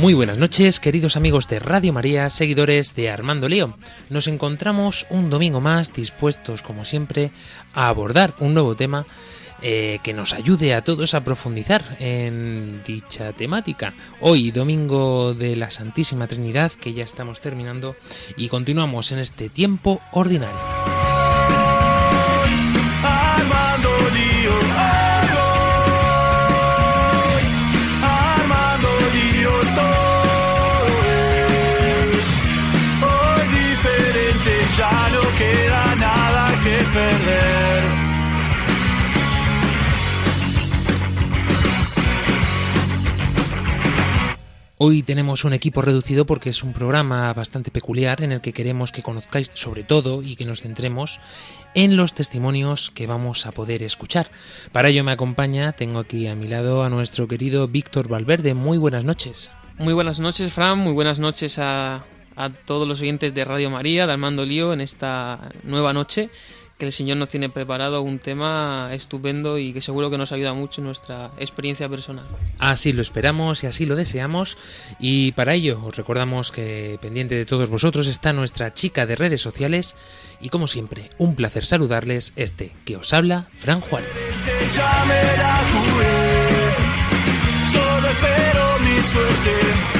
Muy buenas noches, queridos amigos de Radio María, seguidores de Armando Lío. Nos encontramos un domingo más dispuestos, como siempre, a abordar un nuevo tema eh, que nos ayude a todos a profundizar en dicha temática. Hoy, domingo de la Santísima Trinidad, que ya estamos terminando, y continuamos en este tiempo ordinario. Hoy tenemos un equipo reducido porque es un programa bastante peculiar en el que queremos que conozcáis sobre todo y que nos centremos en los testimonios que vamos a poder escuchar. Para ello me acompaña, tengo aquí a mi lado a nuestro querido Víctor Valverde. Muy buenas noches. Muy buenas noches, Fran. Muy buenas noches a, a todos los oyentes de Radio María, de Armando Lío, en esta nueva noche que el Señor nos tiene preparado un tema estupendo y que seguro que nos ayuda mucho en nuestra experiencia personal. Así lo esperamos y así lo deseamos. Y para ello os recordamos que pendiente de todos vosotros está nuestra chica de redes sociales. Y como siempre, un placer saludarles este que os habla, Fran Juan. Solo espero mi suerte.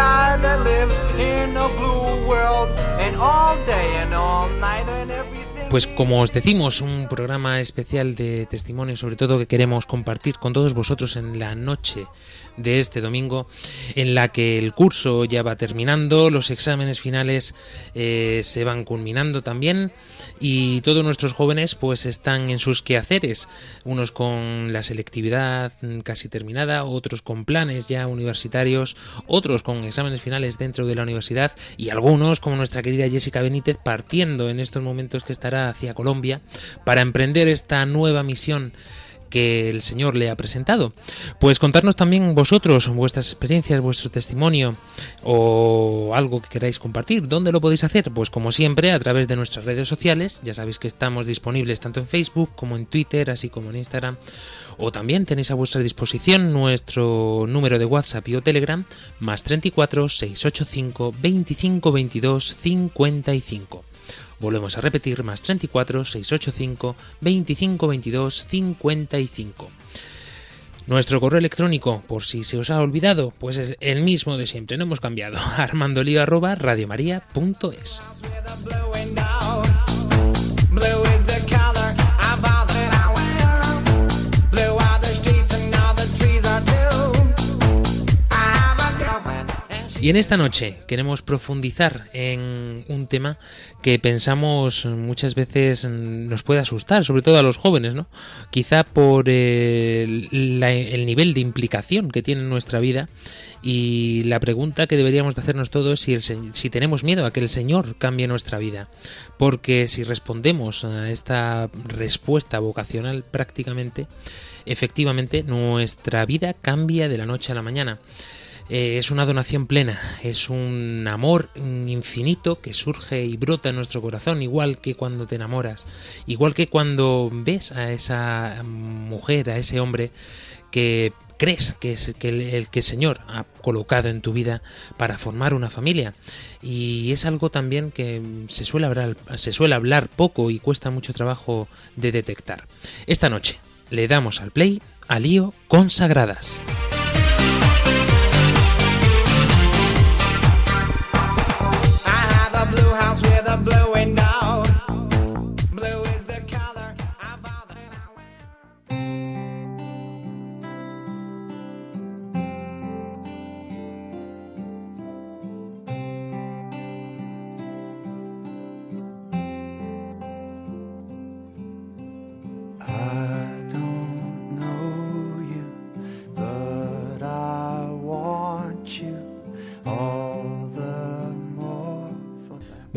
lives in a blue world, and all day and all night. Pues como os decimos, un programa especial de testimonio, sobre todo que queremos compartir con todos vosotros en la noche de este domingo, en la que el curso ya va terminando, los exámenes finales eh, se van culminando también y todos nuestros jóvenes pues están en sus quehaceres, unos con la selectividad casi terminada, otros con planes ya universitarios, otros con exámenes finales dentro de la universidad y algunos como nuestra querida Jessica Benítez partiendo en estos momentos que estará hacia Colombia para emprender esta nueva misión que el Señor le ha presentado. Pues contarnos también vosotros vuestras experiencias, vuestro testimonio o algo que queráis compartir. ¿Dónde lo podéis hacer? Pues como siempre a través de nuestras redes sociales. Ya sabéis que estamos disponibles tanto en Facebook como en Twitter, así como en Instagram. O también tenéis a vuestra disposición nuestro número de WhatsApp y o Telegram más 34 685 25 22 55. Volvemos a repetir, más 34 685 25 22 55. Nuestro correo electrónico, por si se os ha olvidado, pues es el mismo de siempre, no hemos cambiado. armandolio Y en esta noche queremos profundizar en un tema que pensamos muchas veces nos puede asustar, sobre todo a los jóvenes, ¿no? Quizá por el, la- el nivel de implicación que tiene en nuestra vida y la pregunta que deberíamos de hacernos todos es si, el si tenemos miedo a que el Señor cambie nuestra vida. Porque si respondemos a esta respuesta vocacional prácticamente, efectivamente nuestra vida cambia de la noche a la mañana. Eh, es una donación plena, es un amor infinito que surge y brota en nuestro corazón, igual que cuando te enamoras, igual que cuando ves a esa mujer, a ese hombre que crees que es el que el Señor ha colocado en tu vida para formar una familia. Y es algo también que se suele hablar, se suele hablar poco y cuesta mucho trabajo de detectar. Esta noche le damos al play a Lío Consagradas.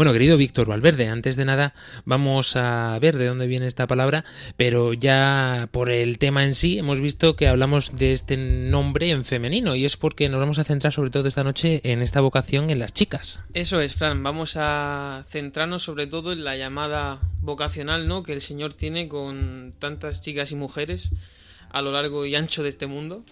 Bueno, querido Víctor Valverde, antes de nada vamos a ver de dónde viene esta palabra, pero ya por el tema en sí hemos visto que hablamos de este nombre en femenino y es porque nos vamos a centrar sobre todo esta noche en esta vocación en las chicas. Eso es, Fran. Vamos a centrarnos sobre todo en la llamada vocacional, ¿no? Que el Señor tiene con tantas chicas y mujeres a lo largo y ancho de este mundo.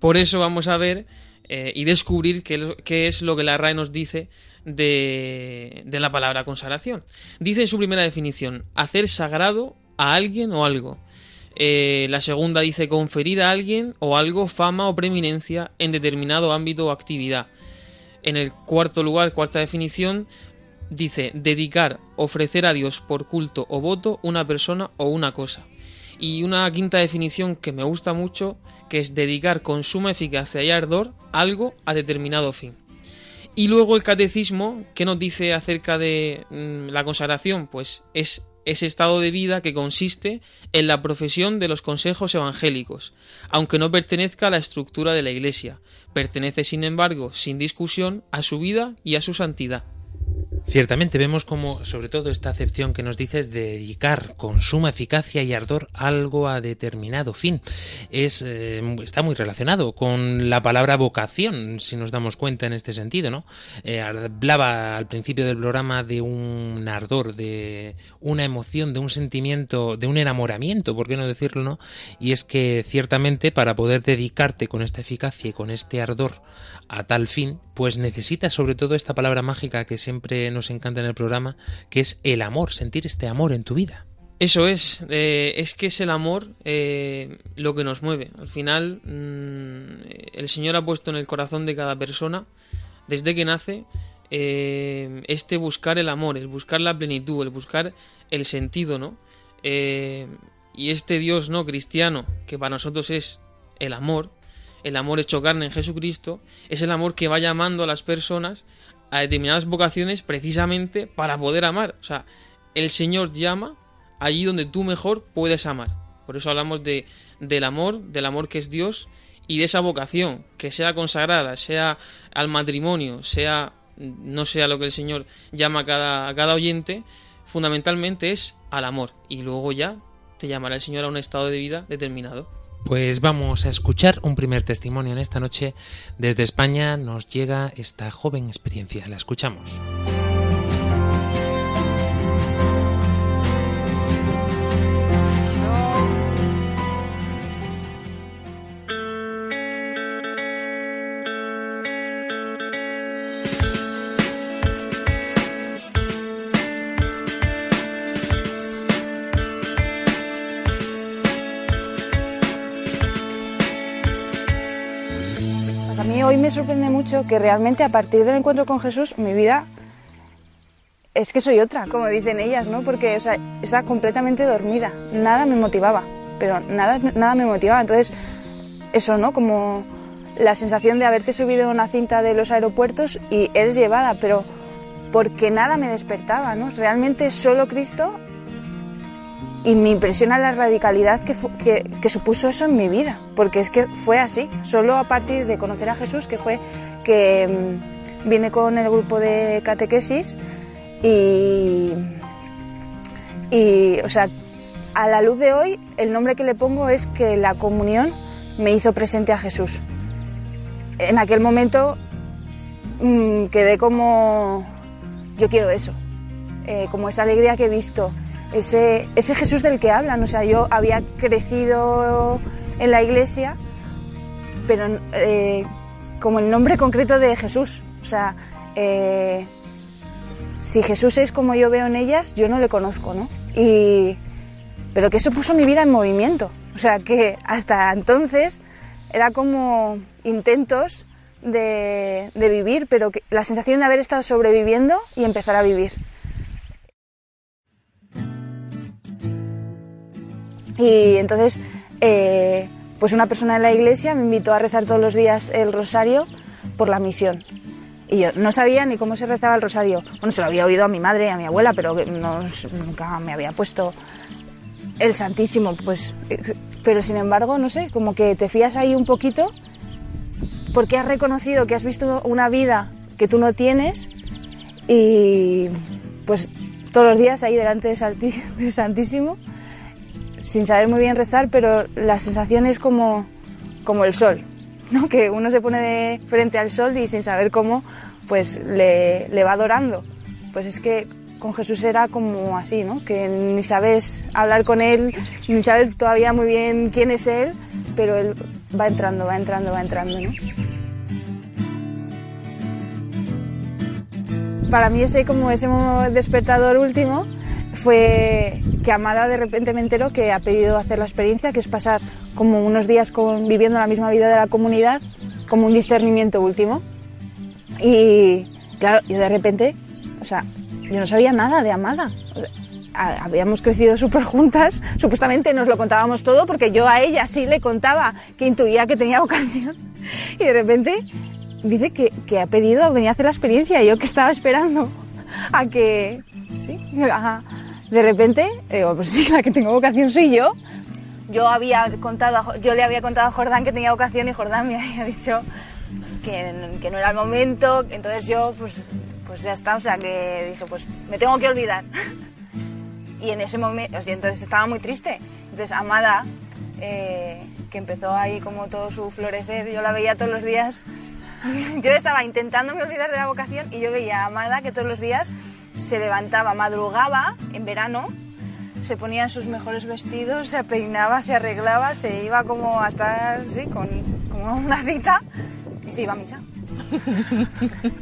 Por eso vamos a ver eh, y descubrir qué, qué es lo que la RAE nos dice de, de la palabra consagración. Dice en su primera definición, hacer sagrado a alguien o algo. Eh, la segunda dice conferir a alguien o algo fama o preeminencia en determinado ámbito o actividad. En el cuarto lugar, cuarta definición, dice dedicar, ofrecer a Dios por culto o voto una persona o una cosa. Y una quinta definición que me gusta mucho, que es dedicar con suma eficacia y ardor algo a determinado fin. Y luego el catecismo, ¿qué nos dice acerca de mm, la consagración? Pues es ese estado de vida que consiste en la profesión de los consejos evangélicos, aunque no pertenezca a la estructura de la Iglesia. Pertenece, sin embargo, sin discusión, a su vida y a su santidad. Ciertamente vemos como, sobre todo, esta acepción que nos dice es dedicar con suma eficacia y ardor algo a determinado fin. Es, eh, está muy relacionado con la palabra vocación, si nos damos cuenta en este sentido, ¿no? Eh, hablaba al principio del programa de un ardor, de una emoción, de un sentimiento, de un enamoramiento, ¿por qué no decirlo, no? Y es que ciertamente para poder dedicarte con esta eficacia y con este ardor a tal fin, pues necesitas sobre todo esta palabra mágica que siempre nos encanta en el programa, que es el amor, sentir este amor en tu vida. Eso es, eh, es que es el amor eh, lo que nos mueve. Al final, mm, el Señor ha puesto en el corazón de cada persona, desde que nace, eh, este buscar el amor, el buscar la plenitud, el buscar el sentido, ¿no? Y este Dios no cristiano, que para nosotros es el amor, el amor hecho carne en Jesucristo, es el amor que va llamando a las personas a determinadas vocaciones precisamente para poder amar. O sea, el Señor llama allí donde tú mejor puedes amar. Por eso hablamos de, del amor, del amor que es Dios y de esa vocación, que sea consagrada, sea al matrimonio, sea no sea lo que el Señor llama a cada, a cada oyente, fundamentalmente es al amor. Y luego ya te llamará el Señor a un estado de vida determinado. Pues vamos a escuchar un primer testimonio en esta noche. Desde España nos llega esta joven experiencia. La escuchamos. Sorprende mucho que realmente a partir del encuentro con Jesús mi vida es que soy otra, como dicen ellas, ¿no? Porque o estaba completamente dormida, nada me motivaba, pero nada, nada me motivaba. Entonces, eso, ¿no? Como la sensación de haberte subido en una cinta de los aeropuertos y eres llevada, pero porque nada me despertaba, ¿no? Realmente solo Cristo y me impresiona la radicalidad que, supuso eso en mi vida, porque es que fue así, solo a partir de conocer a Jesús, que fue que mm, vine con el grupo de catequesis y, y, o sea, a la luz de hoy, el nombre que le pongo es que la comunión me hizo presente a Jesús. En aquel momento mm, quedé como, yo quiero eso, eh, como esa alegría que he visto, ese, ese Jesús del que hablan. O sea, yo había crecido en la iglesia, pero eh, como el nombre concreto de Jesús. O sea, eh, si Jesús es como yo veo en ellas, yo no le conozco, ¿no? Y, pero que eso puso mi vida en movimiento. O sea, que hasta entonces era como intentos de, de vivir, pero que, la sensación de haber estado sobreviviendo y empezar a vivir. Y entonces, eh, pues una persona en la iglesia me invitó a rezar todos los días el rosario por la misión. Y yo no sabía ni cómo se rezaba el rosario. Bueno, se lo había oído a mi madre y a mi abuela, pero nunca me había puesto el Santísimo. Pues, eh, pero sin embargo, no sé, como que te fías ahí un poquito porque has reconocido que has visto una vida que tú no tienes y pues todos los días ahí delante del Santísimo sin saber muy bien rezar, pero la sensación es como, como el sol, ¿no? que uno se pone de frente al sol y sin saber cómo, pues le, le va adorando. Pues es que con Jesús era como así, ¿no? que ni sabes hablar con Él, ni sabes todavía muy bien quién es Él, pero Él va entrando, va entrando, va entrando. ¿no? Para mí ese como ese despertador último fue que Amada de repente me enteró que ha pedido hacer la experiencia, que es pasar como unos días con, viviendo la misma vida de la comunidad, como un discernimiento último. Y claro, yo de repente, o sea, yo no sabía nada de Amada. Habíamos crecido súper juntas, supuestamente nos lo contábamos todo porque yo a ella sí le contaba que intuía que tenía vocación. Y de repente dice que, que ha pedido venir a hacer la experiencia. Y yo que estaba esperando a que, sí, a- de repente, digo, pues sí, la que tengo vocación soy yo. Yo, había contado yo le había contado a Jordán que tenía vocación y Jordán me había dicho que, que no era el momento. Entonces yo, pues, pues ya está, o sea que dije, pues me tengo que olvidar. Y en ese momento, o entonces estaba muy triste. Entonces Amada, eh, que empezó ahí como todo su florecer, yo la veía todos los días. Yo estaba intentándome olvidar de la vocación y yo veía a Amada que todos los días se levantaba, madrugaba en verano, se ponía sus mejores vestidos, se peinaba, se arreglaba, se iba como a estar, sí, con como una cita y se iba a misa.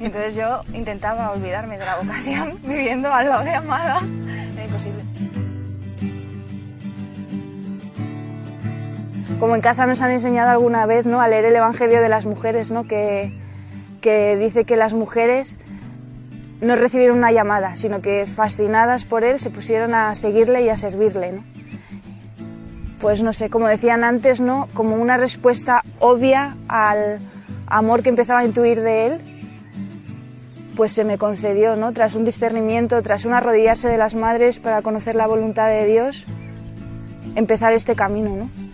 Y entonces yo intentaba olvidarme de la vocación viviendo al lado de Amada. Era imposible. Como en casa nos han enseñado alguna vez ¿no? a leer el Evangelio de las mujeres, ¿no? que, que dice que las mujeres no recibieron una llamada, sino que fascinadas por él se pusieron a seguirle y a servirle. ¿no? Pues no sé, como decían antes, ¿no? como una respuesta obvia al amor que empezaba a intuir de él, pues se me concedió, ¿no? tras un discernimiento, tras un arrodillarse de las madres para conocer la voluntad de Dios, empezar este camino. ¿no?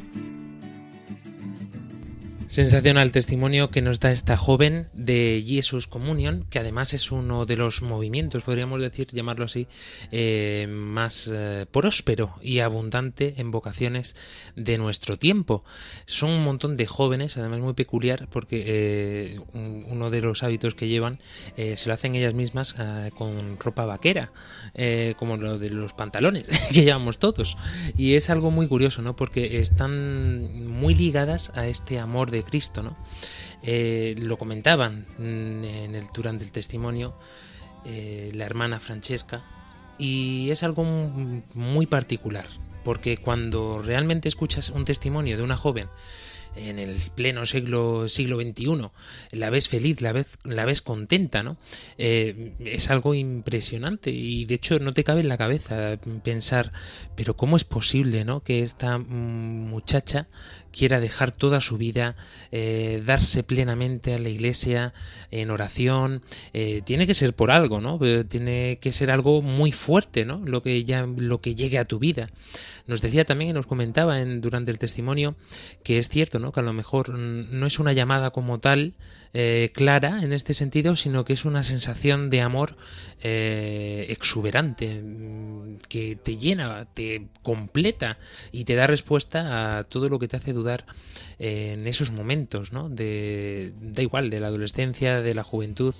Sensacional testimonio que nos da esta joven de Jesus Communion, que además es uno de los movimientos, podríamos decir, llamarlo así, eh, más eh, próspero y abundante en vocaciones de nuestro tiempo. Son un montón de jóvenes, además muy peculiar, porque eh, un- uno de los hábitos que llevan eh, se lo hacen ellas mismas con ropa vaquera, como lo de los pantalones que llevamos todos. Y es algo muy curioso, ¿no? Porque están muy ligadas a este amor de Cristo, ¿no? Eh, lo comentaban en el, durante el testimonio eh, la hermana Francesca y es algo mu- muy particular porque cuando realmente escuchas un testimonio de una joven en el pleno siglo, siglo XXI, la ves feliz, la ves, la ves contenta, ¿no? Eh, es algo impresionante y de hecho no te cabe en la cabeza pensar, pero ¿cómo es posible, ¿no? Que esta muchacha quiera dejar toda su vida, eh, darse plenamente a la iglesia en oración, eh, tiene que ser por algo, ¿no? Tiene que ser algo muy fuerte, ¿no? Lo que ya, lo que llegue a tu vida. Nos decía también y nos comentaba en, durante el testimonio que es cierto, ¿no? Que a lo mejor no es una llamada como tal eh, clara en este sentido, sino que es una sensación de amor eh, exuberante mm, que te llena, te completa y te da respuesta a todo lo que te hace dudar en esos momentos, ¿no? De, da igual, de la adolescencia, de la juventud,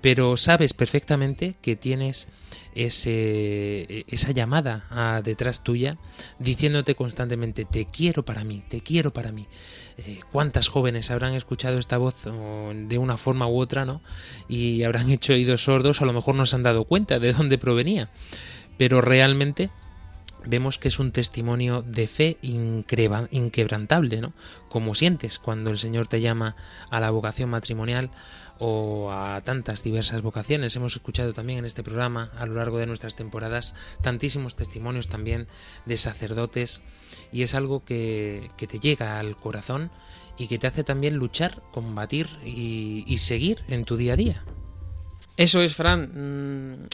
pero sabes perfectamente que tienes ese, esa llamada a detrás tuya diciéndote constantemente te quiero para mí, te quiero para mí. Eh, ¿Cuántas jóvenes habrán escuchado esta voz de una forma u otra, ¿no? Y habrán hecho oídos sordos, a lo mejor no se han dado cuenta de dónde provenía. Pero realmente vemos que es un testimonio de fe inquebrantable, ¿no? Como sientes cuando el Señor te llama a la vocación matrimonial o a tantas diversas vocaciones. Hemos escuchado también en este programa a lo largo de nuestras temporadas tantísimos testimonios también de sacerdotes y es algo que, te llega al corazón y que te hace también luchar, combatir y, seguir en tu día a día. Eso es, Fran. Mm,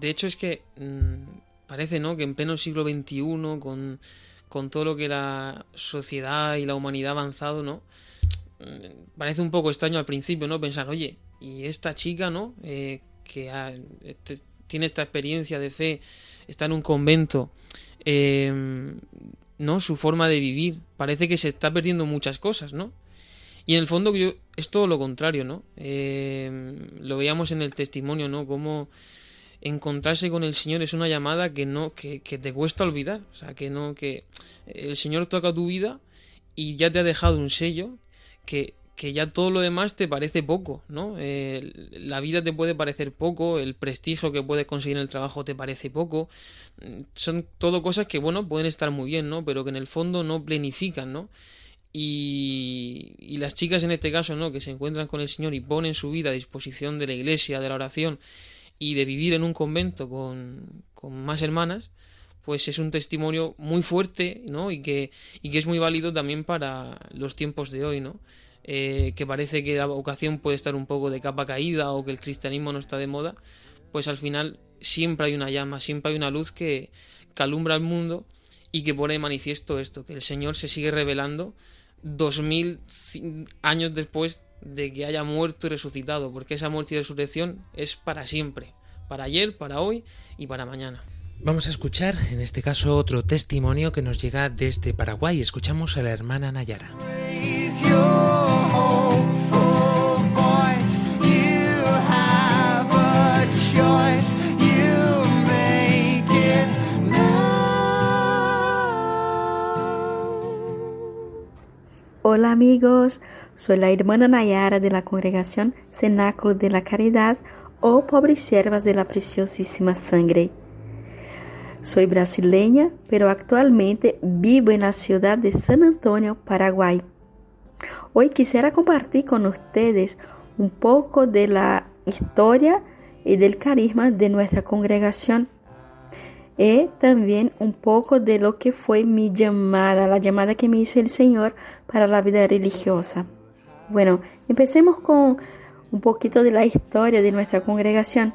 de hecho es que mm, parece ¿no? que en pleno siglo XXI, con, con todo lo que la sociedad y la humanidad ha avanzado, ¿no? parece un poco extraño al principio, ¿no? Pensar, oye, y esta chica, ¿no? Eh, que este, tiene esta experiencia de fe, está en un convento, eh, ¿no? Su forma de vivir, parece que se está perdiendo muchas cosas, ¿no? Y en el fondo yo, es todo lo contrario, ¿no? Eh, lo veíamos en el testimonio, ¿no? Cómo encontrarse con el Señor es una llamada que no, que, que te cuesta olvidar. O sea, que no, que el Señor toca tu vida y ya te ha dejado un sello que, ya todo lo demás te parece poco, ¿no? La vida te puede parecer poco, el prestigio que puedes conseguir en el trabajo te parece poco. Son todo cosas que, bueno, pueden estar muy bien, ¿no? Pero que en el fondo no planifican, ¿no? Y, y, las chicas en este caso, ¿no? Que se encuentran con el Señor y ponen su vida a disposición de la iglesia, de la oración y de vivir en un convento con, con más hermanas, pues es un testimonio muy fuerte, ¿no? Y que, y que es muy válido también para los tiempos de hoy, ¿no? Eh, que parece que la vocación puede estar un poco de capa caída o que el cristianismo no está de moda, pues al final siempre hay una llama, siempre hay una luz que, que alumbra el mundo y que pone de manifiesto esto, que el Señor se sigue revelando dos mil años después de que haya muerto y resucitado, porque esa muerte y resurrección es para siempre, para ayer, para hoy y para mañana. Vamos a escuchar, en este caso, otro testimonio que nos llega desde Paraguay. Escuchamos a la hermana Nayara. Hola amigos, soy la hermana Nayara de la congregación Cenáculo de la Caridad o Pobres Siervas de la Preciosísima Sangre. Soy brasileña, pero actualmente vivo en la ciudad de San Antonio, Paraguay. Hoy quisiera compartir con ustedes un poco de la historia y del carisma de nuestra congregación y también un poco de lo que fue mi llamada, la llamada que me hizo el Señor para la vida religiosa. Bueno, empecemos con un poquito de la historia de nuestra congregación.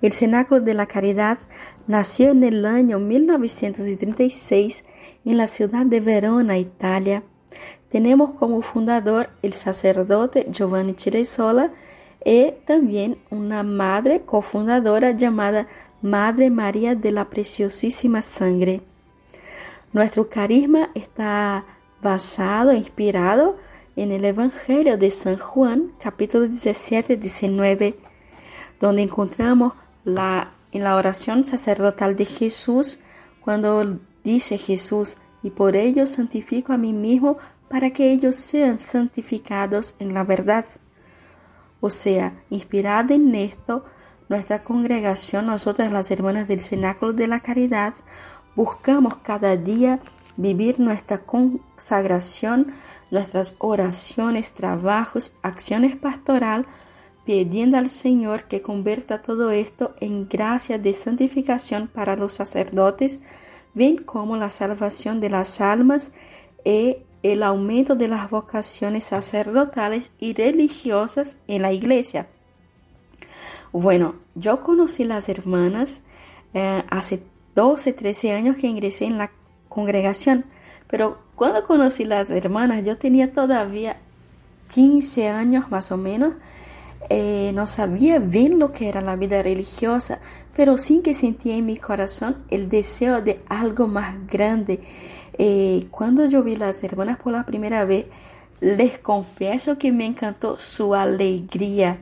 El Cenáculo de la Caridad nació en el año 1936 en la ciudad de Verona, Italia. Tenemos como fundador el sacerdote Giovanni Ciresola y también una madre cofundadora llamada Madre María de la Preciosísima Sangre. Nuestro carisma está basado, inspirado en el Evangelio de San Juan, capítulo 17-19, donde encontramos la, en la oración sacerdotal de Jesús, cuando dice Jesús, y por ello santifico a mí mismo para que ellos sean santificados en la verdad. O sea, inspirada en esto, nuestra congregación, nosotras las hermanas del Cenáculo de la Caridad, buscamos cada día vivir nuestra consagración, nuestras oraciones, trabajos, acciones pastoral, pidiendo al Señor que convierta todo esto en gracia de santificación para los sacerdotes, bien como la salvación de las almas y el aumento de las vocaciones sacerdotales y religiosas en la iglesia. Bueno, yo conocí las hermanas eh, hace 12, 13 años que ingresé en la congregación, pero cuando conocí las hermanas yo tenía todavía 15 años más o menos, eh, no sabía bien lo que era la vida religiosa, pero sí que sentía en mi corazón el deseo de algo más grande. Eh, cuando yo vi las hermanas por la primera vez, les confieso que me encantó su alegría.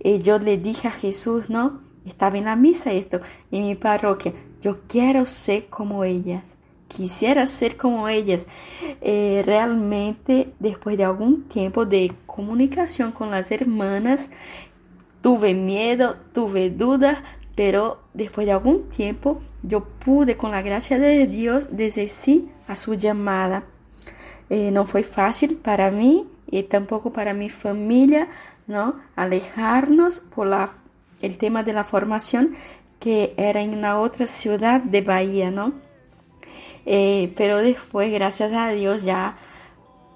Eh, yo le dije a Jesús, ¿no? Estaba en la misa esto, en mi parroquia, yo quiero ser como ellas quisiera ser como ellas. Eh, realmente, después de algún tiempo de comunicación con las hermanas, tuve miedo, tuve dudas, pero después de algún tiempo yo pude, con la gracia de Dios, decir sí a su llamada. Eh, no fue fácil para mí y tampoco para mi familia, ¿no? Alejarnos por la, el tema de la formación que era en una otra ciudad de Bahía, ¿no? Eh, pero después, gracias a Dios, ya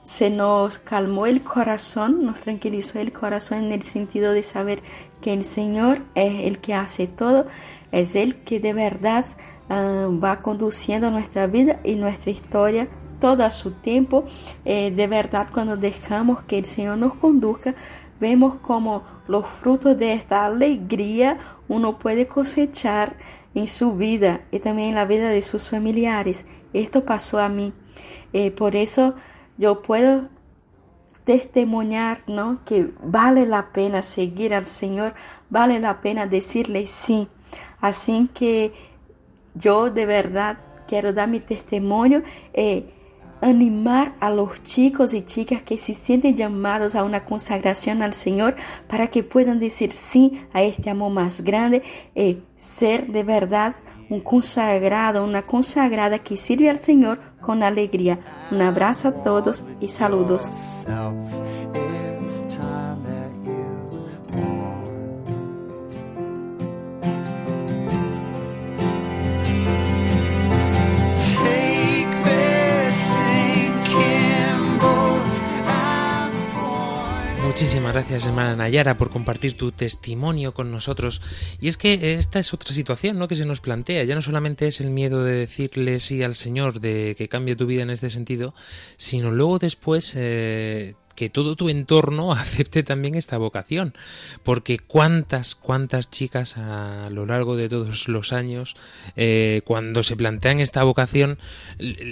se nos calmó el corazón, nos tranquilizó el corazón en el sentido de saber que el Señor es el que hace todo, es el que de verdad ah, va conduciendo nuestra vida y nuestra historia todo a su tiempo. Eh, de verdad, cuando dejamos que el Señor nos conduzca, vemos como los frutos de esta alegría uno puede cosechar en su vida y también en la vida de sus familiares. Esto pasó a mí. Eh, por eso yo puedo testimoniar, ¿no? Que vale la pena seguir al Señor, vale la pena decirle sí. Así que yo de verdad quiero dar mi testimonio. Eh, animar a los chicos y chicas que se sienten llamados a una consagración al Señor para que puedan decir sí a este amor más grande eh, ser de verdad un consagrado, una consagrada que sirve al Señor con alegría. Un abrazo a todos y saludos. Muchísimas gracias, hermana Nayara, por compartir tu testimonio con nosotros. Y es que esta es otra situación ¿no? que se nos plantea. Ya no solamente es el miedo de decirle sí al Señor, de que cambie tu vida en este sentido, sino luego después eh, que todo tu entorno acepte también esta vocación. Porque cuántas, cuántas chicas a lo largo de todos los años, eh, cuando se plantean esta vocación,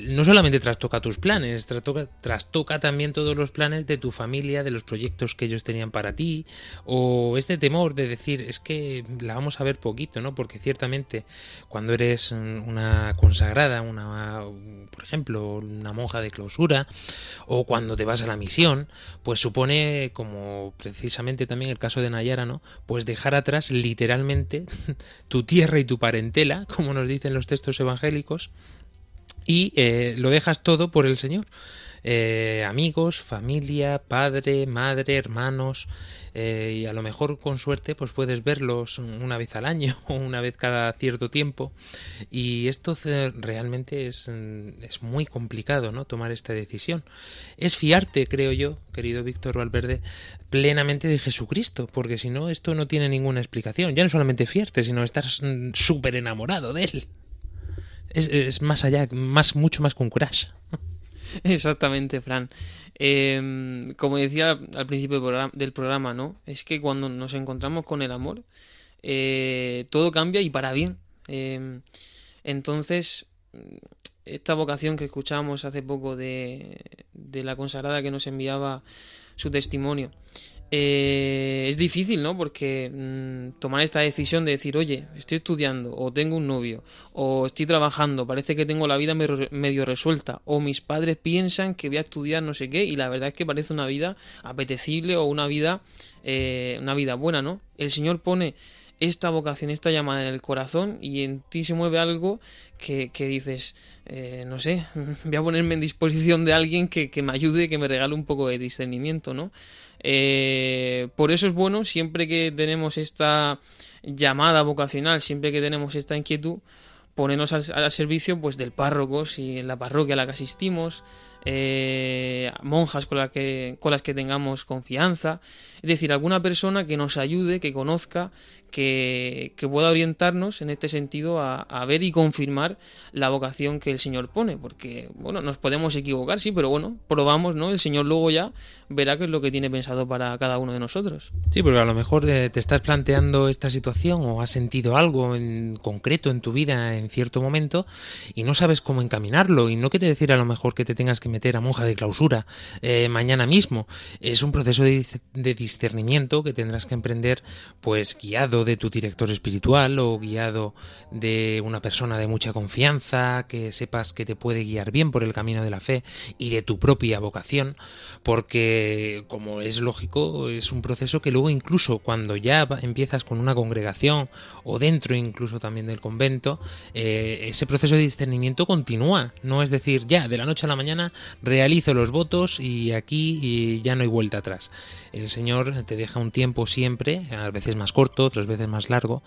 no solamente trastoca tus planes, trastoca, trastoca también todos los planes de tu familia, de los proyectos que ellos tenían para ti, o este temor de decir, es que la vamos a ver poquito, ¿no? Porque ciertamente cuando eres una consagrada, una, por ejemplo, una monja de clausura, o cuando te vas a la misión, pues supone, como precisamente también el caso de Nayara, ¿no? Pues dejar atrás literalmente tu tierra y tu parentela, como nos dicen los textos evangélicos, y eh, lo dejas todo por el Señor. Eh, amigos, familia, padre, madre, hermanos, eh, y a lo mejor con suerte pues puedes verlos una vez al año o una vez cada cierto tiempo. Y esto realmente es, es muy complicado no tomar esta decisión. Es fiarte creo yo querido Víctor Valverde plenamente de Jesucristo porque si no esto no tiene ninguna explicación. Ya no solamente fiarte sino estar súper enamorado de él. Es, es, más allá más mucho más con crash Exactamente, Fran. Em, como decía al principio del programa, ¿no? Es que cuando nos encontramos con el amor, eh, todo cambia y para bien. Em, entonces, esta vocación que escuchamos hace poco de, de la consagrada que nos enviaba su testimonio, eh, es difícil, ¿no? Porque mm, tomar esta decisión de decir, oye, estoy estudiando, o tengo un novio, o estoy trabajando, parece que tengo la vida medio resuelta, o mis padres piensan que voy a estudiar no sé qué, y la verdad es que parece una vida apetecible o una vida, eh, una vida buena, ¿no? El Señor pone esta vocación, esta llamada en el corazón y en ti se mueve algo que, que dices, eh, no sé, voy a ponerme en disposición de alguien que, que, me ayude, que me regale un poco de discernimiento, ¿no? Eh, por eso es bueno, siempre que tenemos esta llamada vocacional, siempre que tenemos esta inquietud, ponernos al, servicio pues del párroco, si en la parroquia a la que asistimos, eh, monjas con, que, con las que tengamos confianza, es decir, alguna persona que nos ayude, que conozca, que, pueda orientarnos en este sentido a, ver y confirmar la vocación que el Señor pone, porque, bueno, nos podemos equivocar, sí, pero bueno, probamos, ¿no? El Señor luego ya verá qué es lo que tiene pensado para cada uno de nosotros. Sí, porque a lo mejor eh, te estás planteando esta situación o has sentido algo en concreto en tu vida en cierto momento y no sabes cómo encaminarlo y no quiere decir a lo mejor que te tengas que meter a monja de clausura eh, mañana mismo. Es un proceso de discernimiento que tendrás que emprender pues guiado de tu director espiritual o guiado de una persona de mucha confianza, que sepas que te puede guiar bien por el camino de la fe y de tu propia vocación, porque como es lógico, es un proceso que luego incluso cuando ya empiezas con una congregación o dentro incluso también del convento, eh, ese proceso de discernimiento continúa, no es decir, ya de la noche a la mañana realizo los votos y aquí ya no hay vuelta atrás. El Señor te deja un tiempo siempre, a veces más corto, otras veces más largo,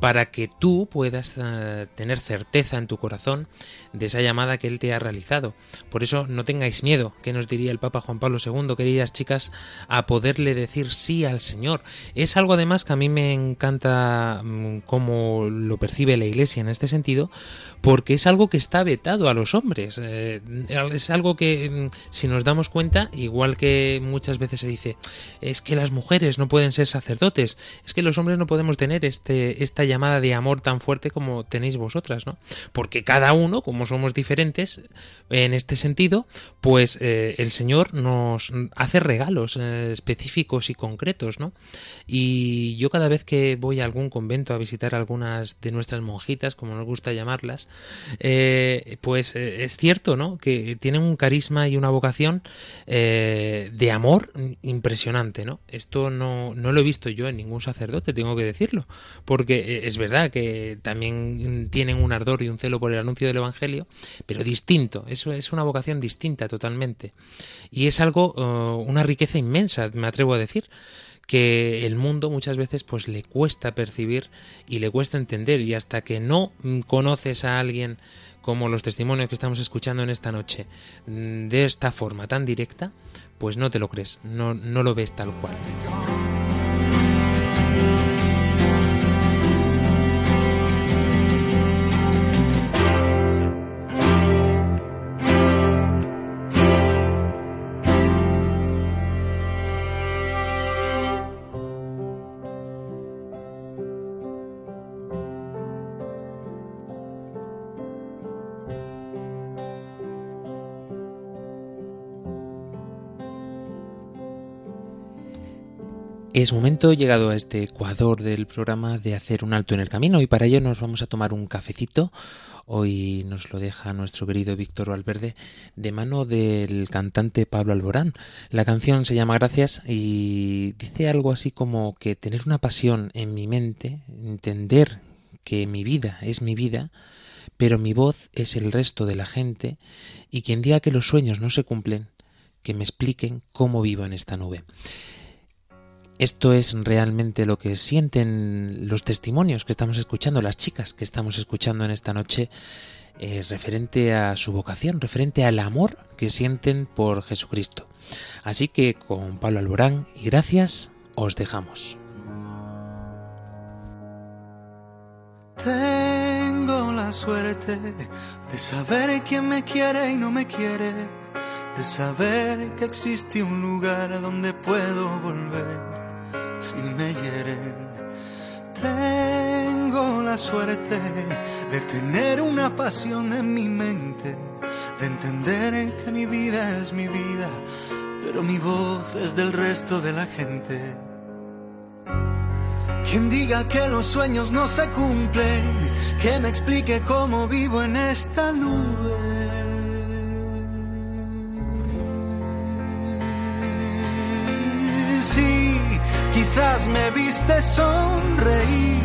para que tú puedas uh, tener certeza en tu corazón de esa llamada que Él te ha realizado. Por eso no tengáis miedo, que nos diría el Papa Juan Pablo II, queridas chicas, a poderle decir sí al Señor. Es algo además que a mí me encanta um, cómo lo percibe la Iglesia en este sentido, porque es algo que está vetado a los hombres. Eh, es algo que, si nos damos cuenta, igual que muchas veces se dice, es que las mujeres no pueden ser sacerdotes, es que los hombres no podemos tener este, esta llamada de amor tan fuerte como tenéis vosotras, ¿no? Porque cada uno, como somos diferentes, en este sentido, pues eh, el Señor nos hace regalos eh, específicos y concretos, ¿no? Y yo cada vez que voy a algún convento a visitar algunas de nuestras monjitas, como nos gusta llamarlas, eh, pues es cierto, ¿no? Que tienen un carisma y una vocación de amor impresionante, ¿no? Esto no, no, lo he visto yo en ningún sacerdote, tengo que decirlo, porque es verdad que también tienen un ardor y un celo por el anuncio del Evangelio, pero distinto, eso es una vocación distinta totalmente. Y es algo, uh, una riqueza inmensa, me atrevo a decir que el mundo muchas veces pues le cuesta percibir y le cuesta entender y hasta que no conoces a alguien como los testimonios que estamos escuchando en esta noche de esta forma tan directa pues no te lo crees no, no lo ves tal cual Es momento, llegado a este ecuador del programa, de hacer un alto en el camino y para ello nos vamos a tomar un cafecito. Hoy nos lo deja nuestro querido Víctor Valverde de mano del cantante Pablo Alborán. La canción se llama Gracias y dice algo así como que tener una pasión en mi mente, entender que mi vida es mi vida, pero mi voz es el resto de la gente y quien diga que los sueños no se cumplen, que me expliquen cómo vivo en esta nube. Esto es realmente lo que sienten los testimonios que estamos escuchando, las chicas que estamos escuchando en esta noche, eh, referente a su vocación, referente al amor que sienten por Jesucristo. Así que con Pablo Alborán y gracias os dejamos. Tengo la suerte de saber quién me quiere y no me quiere, de saber que existe un lugar donde puedo volver si me hieren. Tengo la suerte de tener una pasión en mi mente, de entender que mi vida es mi vida, pero mi voz es del resto de la gente. Quien diga que los sueños no se cumplen, que me explique cómo vivo en esta nube. Sí, quizás me viste sonreír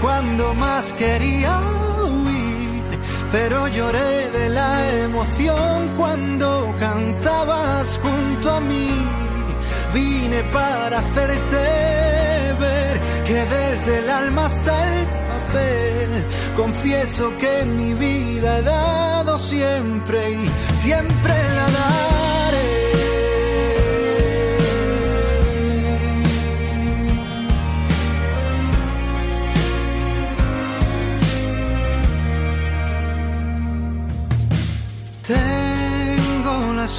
cuando más quería huir, pero lloré de la emoción cuando cantabas junto a mí. Vine para hacerte ver que desde el alma hasta el papel confieso que mi vida he dado siempre y siempre la daré.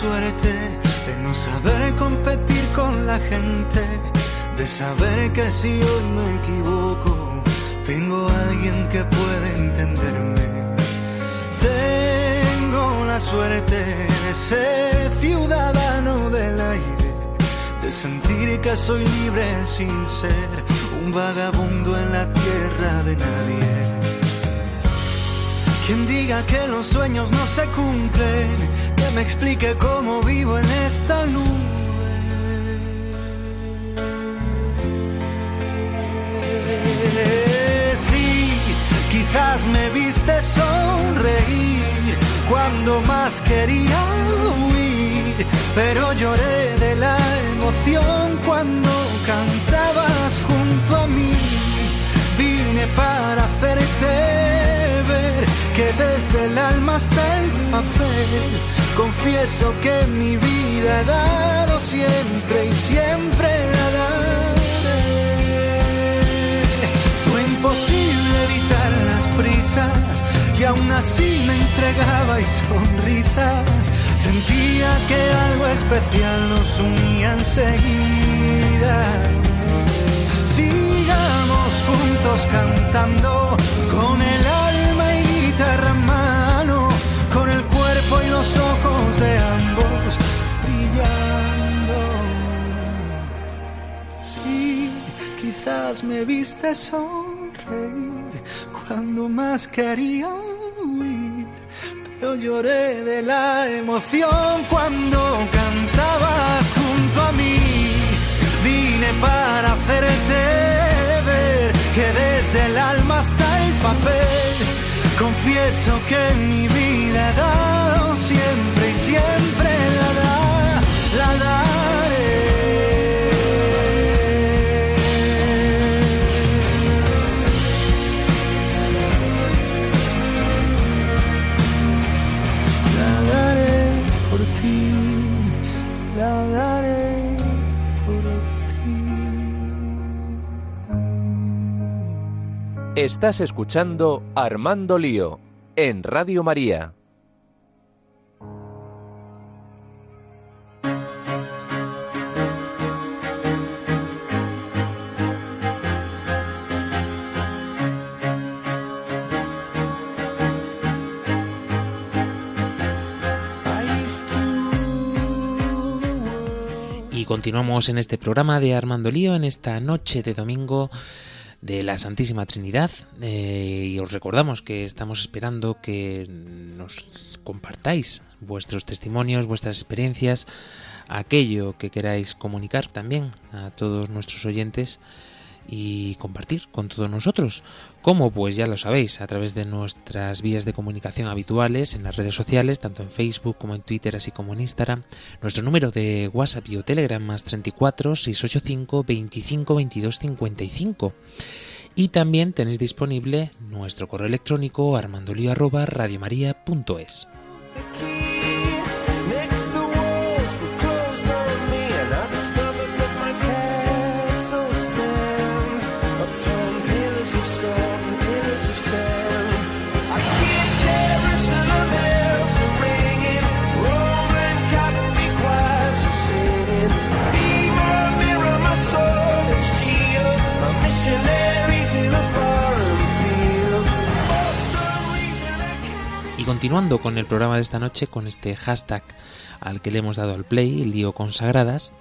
Suerte de no saber competir con la gente, de saber que si hoy me equivoco, tengo alguien que puede entenderme. Tengo la suerte de ser ciudadano del aire, de sentir que soy libre sin ser un vagabundo en la tierra de nadie. Quien diga que los sueños no se cumplen, que me explique cómo vivo en esta nube. Sí, quizás me viste sonreír cuando más quería huir, pero lloré de la emoción cuando cantabas junto a mí. Vine para hacerte ver que desde el alma hasta el papel confieso que mi vida he dado siempre y siempre la daré. Fue imposible evitar las prisas y aún así me entregaba y sonrisas. Sentía que algo especial nos unía enseguida. Sigamos juntos cantando con el me viste sonreír cuando más quería huir, pero lloré de la emoción cuando cantabas junto a mí. Vine para hacerte ver que desde el alma hasta el papel confieso que mi vida he dado siempre y siempre la da, la daré. Estás escuchando Armando Lío en Radio María. Y continuamos en este programa de Armando Lío en esta noche de domingo de la Santísima Trinidad eh, y os recordamos que estamos esperando que nos compartáis vuestros testimonios, vuestras experiencias, aquello que queráis comunicar también a todos nuestros oyentes y compartir con todos nosotros. ¿Cómo? Pues ya lo sabéis, a través de nuestras vías de comunicación habituales en las redes sociales, tanto en Facebook como en Twitter, así como en Instagram. Nuestro número de WhatsApp y o Telegram más 34 685 25 22 55. Y también tenéis disponible nuestro correo electrónico armandolio continuando con el programa de esta noche, con este hashtag al que le hemos dado al play, el lío consagradas,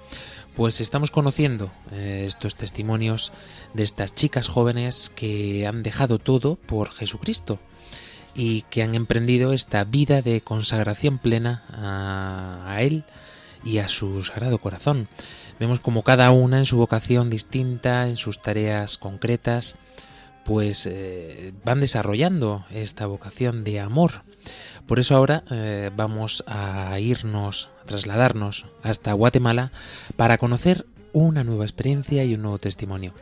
pues estamos conociendo eh, estos testimonios de estas chicas jóvenes que han dejado todo por Jesucristo y que han emprendido esta vida de consagración plena a, Él y a su Sagrado Corazón. Vemos como cada una en su vocación distinta, en sus tareas concretas, pues eh, van desarrollando esta vocación de amor. Por eso ahora eh, vamos a irnos, a trasladarnos hasta Guatemala para conocer una nueva experiencia y un nuevo testimonio.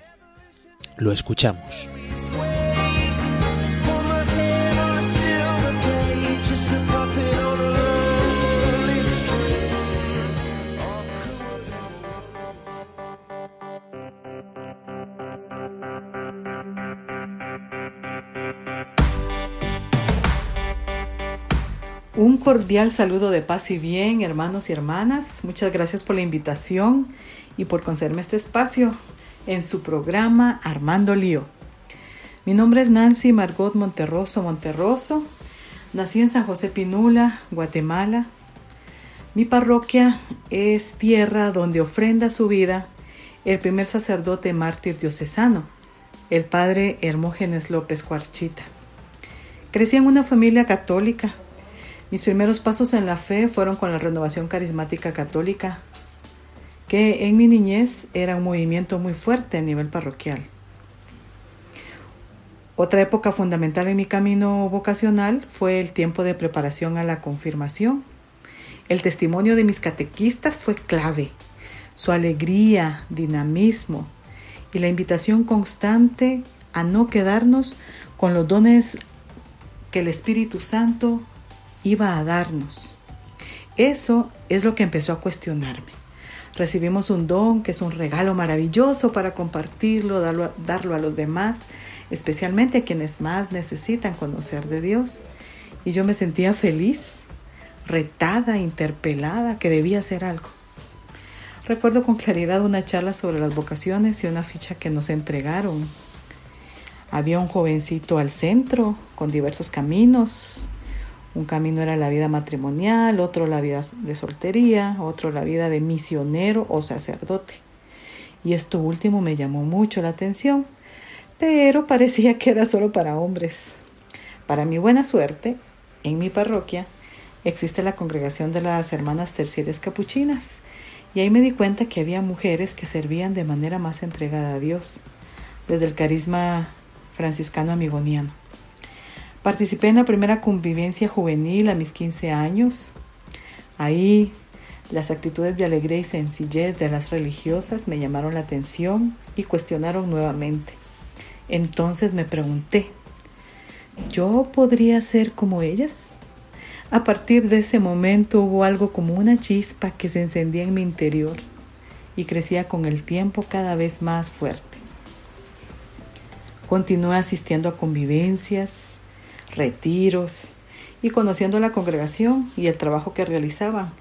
Lo escuchamos. Un cordial saludo de paz y bien, hermanos y hermanas. Muchas gracias por la invitación y por concederme este espacio en su programa Armando Lío. Mi nombre es Nancy Margot Monterroso Monterroso. Nací en San José Pinula, Guatemala. Mi parroquia es tierra donde ofrenda su vida el primer sacerdote mártir diocesano, el padre Hermógenes López Cuarchita. Crecí en una familia católica. Mis primeros pasos en la fe fueron con la renovación carismática católica, que en mi niñez era un movimiento muy fuerte a nivel parroquial. Otra época fundamental en mi camino vocacional fue el tiempo de preparación a la confirmación. El testimonio de mis catequistas fue clave. Su alegría, dinamismo y la invitación constante a no quedarnos con los dones que el Espíritu Santo iba a darnos. Eso es lo que empezó a cuestionarme. Recibimos un don que es un regalo maravilloso para compartirlo, darlo, darlo a los demás, especialmente a quienes más necesitan conocer de Dios. Y yo me sentía feliz, retada, interpelada, que debía hacer algo. Recuerdo con claridad una charla sobre las vocaciones y una ficha que nos entregaron. Había un jovencito al centro con diversos caminos. Un camino era la vida matrimonial, otro la vida de soltería, otro la vida de misionero o sacerdote. Y esto último me llamó mucho la atención, pero parecía que era solo para hombres. Para mi buena suerte, en mi parroquia existe la congregación de las hermanas terciarias capuchinas, y ahí me di cuenta que había mujeres que servían de manera más entregada a Dios, desde el carisma franciscano amigoniano. Participé en la primera convivencia juvenil a mis 15 años. Ahí las actitudes de alegría y sencillez de las religiosas me llamaron la atención y cuestionaron nuevamente. Entonces me pregunté, ¿yo podría ser como ellas? A partir de ese momento hubo algo como una chispa que se encendía en mi interior y crecía con el tiempo cada vez más fuerte. Continué asistiendo a convivencias, retiros y conociendo la congregación y el trabajo que realizaban.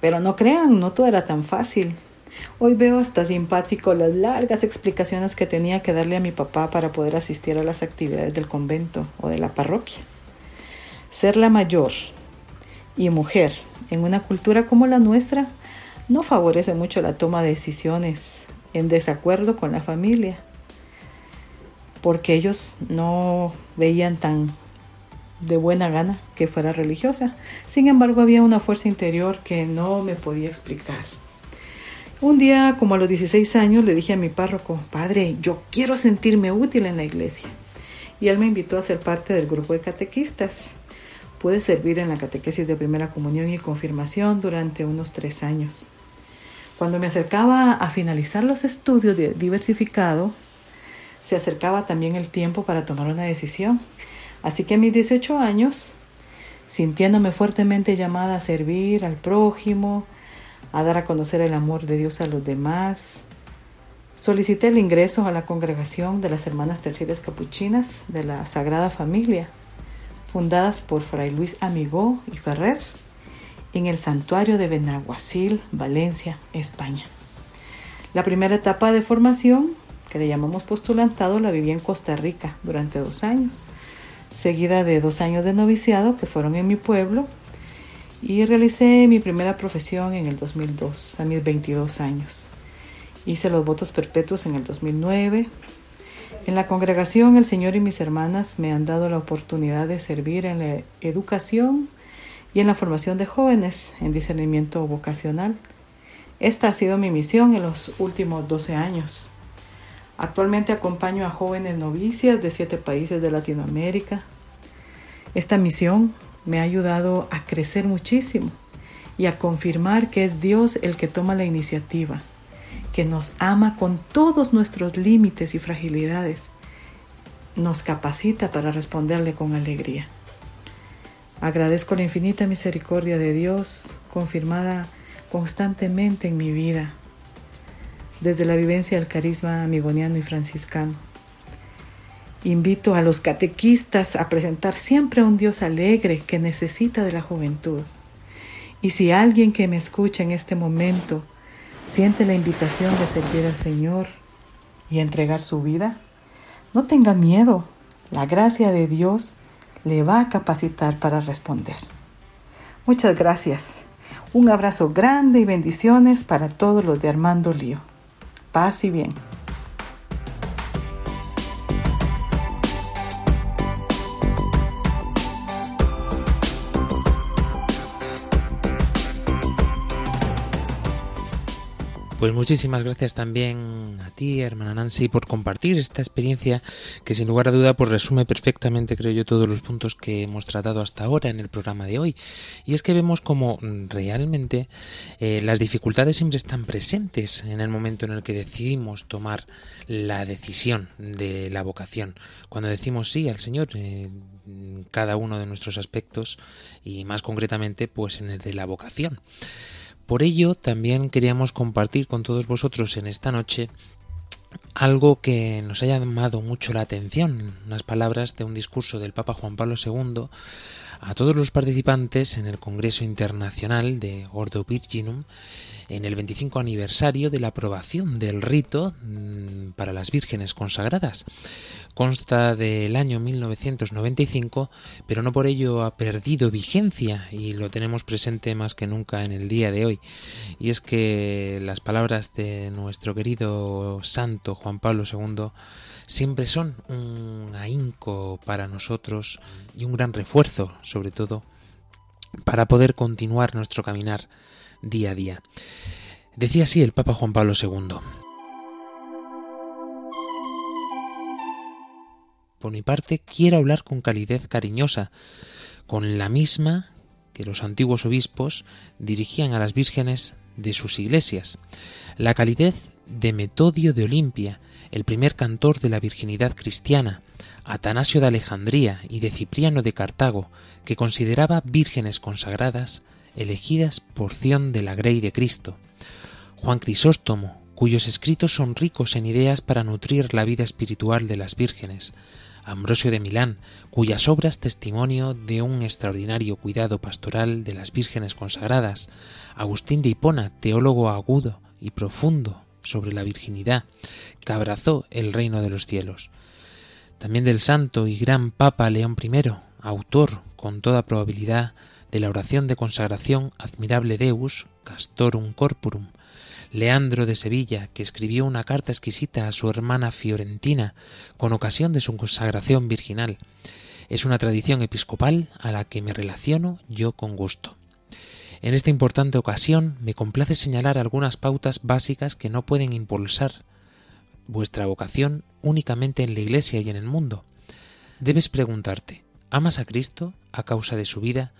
Pero no crean, no todo era tan fácil. Hoy veo hasta simpático las largas explicaciones que tenía que darle a mi papá para poder asistir a las actividades del convento o de la parroquia. Ser la mayor y mujer en una cultura como la nuestra no favorece mucho la toma de decisiones en desacuerdo con la familia, porque ellos no veían tan de buena gana que fuera religiosa. Sin embargo, había una fuerza interior que no me podía explicar. Un día, como a los 16 años, le dije a mi párroco, Padre, yo quiero sentirme útil en la iglesia. Y él me invitó a ser parte del grupo de catequistas. Pude servir en la catequesis de primera comunión y confirmación durante unos tres años. Cuando me acercaba a finalizar los estudios de diversificado, se acercaba también el tiempo para tomar una decisión. Así que a mis 18 años, sintiéndome fuertemente llamada a servir al prójimo, a dar a conocer el amor de Dios a los demás, solicité el ingreso a la congregación de las Hermanas Terciarias Capuchinas de la Sagrada Familia, fundadas por Fray Luis Amigó y Ferrer, en el santuario de Benaguacil, Valencia, España. La primera etapa de formación, que le llamamos postulantado, la viví en Costa Rica durante dos años, seguida de dos años de noviciado que fueron en mi pueblo y realicé mi primera profesión en el 2002, a mis 22 años. Hice los votos perpetuos en el 2009. En la congregación el Señor y mis hermanas me han dado la oportunidad de servir en la educación y en la formación de jóvenes en discernimiento vocacional. Esta ha sido mi misión en los últimos 12 años. Actualmente acompaño a jóvenes novicias de siete países de Latinoamérica. Esta misión me ha ayudado a crecer muchísimo y a confirmar que es Dios el que toma la iniciativa, que nos ama con todos nuestros límites y fragilidades, nos capacita para responderle con alegría. Agradezco la infinita misericordia de Dios confirmada constantemente en mi vida, desde la vivencia del carisma amigoniano y franciscano. Invito a los catequistas a presentar siempre a un Dios alegre que necesita de la juventud. Y si alguien que me escucha en este momento siente la invitación de servir al Señor y entregar su vida, no tenga miedo. La gracia de Dios le va a capacitar para responder. Muchas gracias. Un abrazo grande y bendiciones para todos los de Armando Lío. Paz y bien. Pues muchísimas gracias también a ti, hermana Nancy, por compartir esta experiencia que sin lugar a duda pues resume perfectamente, creo yo, todos los puntos que hemos tratado hasta ahora en el programa de hoy. Y es que vemos como realmente eh, las dificultades siempre están presentes en el momento en el que decidimos tomar la decisión de la vocación. Cuando decimos sí al Señor eh, en cada uno de nuestros aspectos y más concretamente pues en el de la vocación. Por ello, también queríamos compartir con todos vosotros en esta noche algo que nos haya llamado mucho la atención, unas palabras de un discurso del Papa Juan Pablo II a todos los participantes en el Congreso Internacional de Ordo Virginum en el 25 aniversario de la aprobación del rito mm, para las vírgenes consagradas. Consta del año 1995, pero no por ello ha perdido vigencia y lo tenemos presente más que nunca en el día de hoy. Y es que las palabras de nuestro querido santo Juan Pablo II siempre son un ahínco para nosotros y un gran refuerzo, sobre todo, para poder continuar nuestro caminar día a día. Decía así el Papa Juan Pablo II. Por mi parte, quiero hablar con calidez cariñosa, con la misma que los antiguos obispos dirigían a las vírgenes de sus iglesias, la calidez de Metodio de Olimpia, el primer cantor de la virginidad cristiana, Atanasio de Alejandría y de Cipriano de Cartago, que consideraba vírgenes consagradas elegidas porción de la Grey de Cristo. Juan Crisóstomo, cuyos escritos son ricos en ideas para nutrir la vida espiritual de las vírgenes. Ambrosio de Milán, cuyas obras testimonio de un extraordinario cuidado pastoral de las vírgenes consagradas. Agustín de Hipona, teólogo agudo y profundo sobre la virginidad, que abrazó el reino de los cielos. También del santo y gran Papa León I, autor, con toda probabilidad, de la oración de consagración Admirable Deus, Castorum Corporum, Leandro de Sevilla, que escribió una carta exquisita a su hermana Fiorentina con ocasión de su consagración virginal. Es una tradición episcopal a la que me relaciono yo con gusto. En esta importante ocasión me complace señalar algunas pautas básicas que no pueden impulsar vuestra vocación únicamente en la Iglesia y en el mundo. Debes preguntarte, ¿amas a Cristo a causa de su vida?